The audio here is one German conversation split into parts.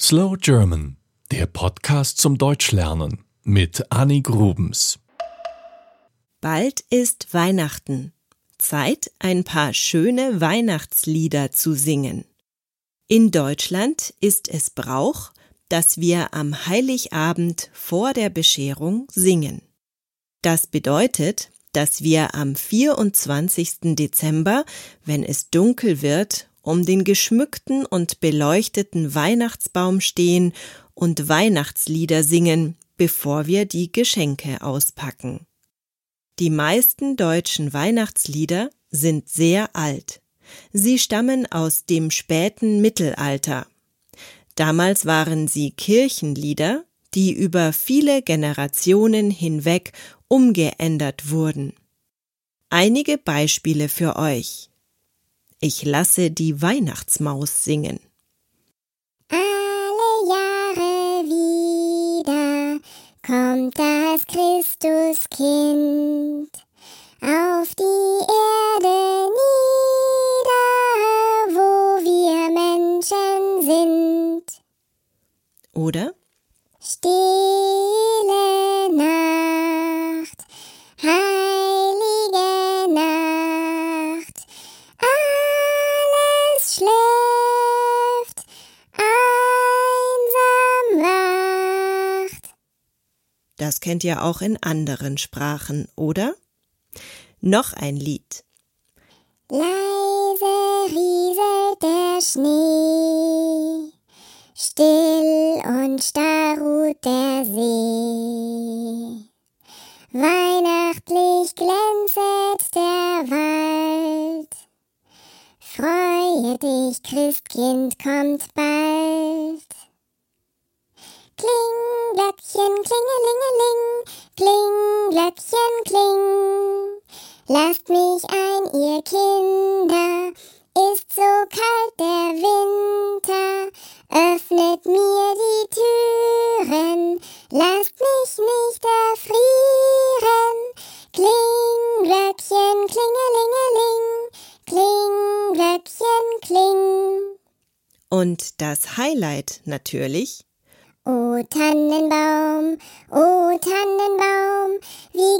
Slow German, der Podcast zum Deutschlernen mit Annie Grubens. Bald ist Weihnachten. Zeit, ein paar schöne Weihnachtslieder zu singen. In Deutschland ist es Brauch, dass wir am Heiligabend vor der Bescherung singen. Das bedeutet, dass wir am 24. Dezember, wenn es dunkel wird um den geschmückten und beleuchteten Weihnachtsbaum stehen und Weihnachtslieder singen, bevor wir die Geschenke auspacken. Die meisten deutschen Weihnachtslieder sind sehr alt. Sie stammen aus dem späten Mittelalter. Damals waren sie Kirchenlieder, die über viele Generationen hinweg umgeändert wurden. Einige Beispiele für euch. Ich lasse die Weihnachtsmaus singen. Alle Jahre wieder kommt das Christuskind auf die Erde nieder, wo wir Menschen sind. Oder? Stille Das kennt ihr auch in anderen Sprachen, oder? Noch ein Lied. Leise rieselt der Schnee, still und starr ruht der See. Weihnachtlich glänzet der Wald. Freue dich, Christkind kommt bald. Glöckchen, kling. Lasst mich ein, ihr Kinder, ist so kalt der Winter. Öffnet mir die Türen, lasst mich nicht erfrieren. Kling, Glöckchen, klingelingeling, kling, Glöckchen, kling. Und das Highlight natürlich O Tannenbaum, o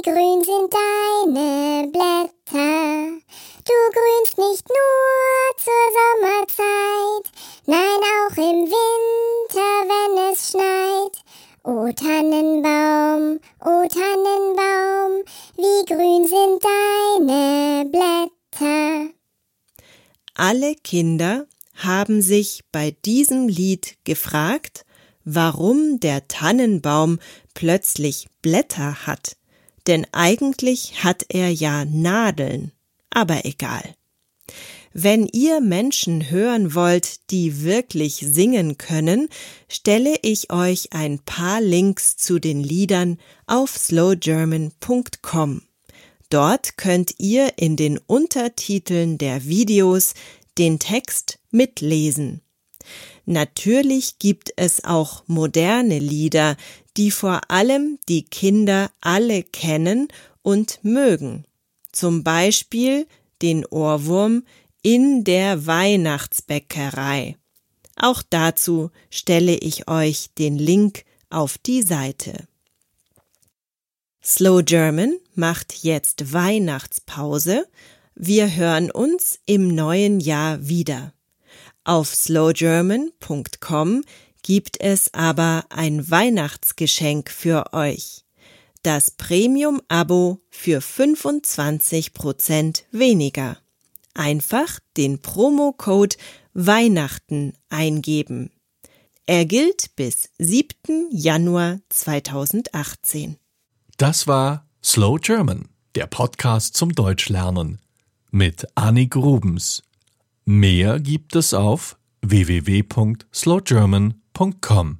grün sind deine Blätter. Du grünst nicht nur zur Sommerzeit, nein auch im Winter, wenn es schneit. O Tannenbaum, o Tannenbaum, wie grün sind deine Blätter. alle Kinder haben sich bei diesem Lied gefragt, warum der Tannenbaum plötzlich Blätter hat, denn eigentlich hat er ja Nadeln, aber egal. Wenn ihr Menschen hören wollt, die wirklich singen können, stelle ich euch ein paar Links zu den Liedern auf slowgerman.com. Dort könnt ihr in den Untertiteln der Videos den Text mitlesen. Natürlich gibt es auch moderne Lieder, die vor allem die Kinder alle kennen und mögen. Zum Beispiel den Ohrwurm in der Weihnachtsbäckerei. Auch dazu stelle ich euch den Link auf die Seite. Slow German macht jetzt Weihnachtspause. Wir hören uns im neuen Jahr wieder. Auf slowgerman.com gibt es aber ein Weihnachtsgeschenk für euch. Das Premium-Abo für 25% weniger. Einfach den Promocode Weihnachten eingeben. Er gilt bis 7. Januar 2018. Das war Slow German, der Podcast zum Deutschlernen mit Annie Grubens. Mehr gibt es auf www.slowgerman.com.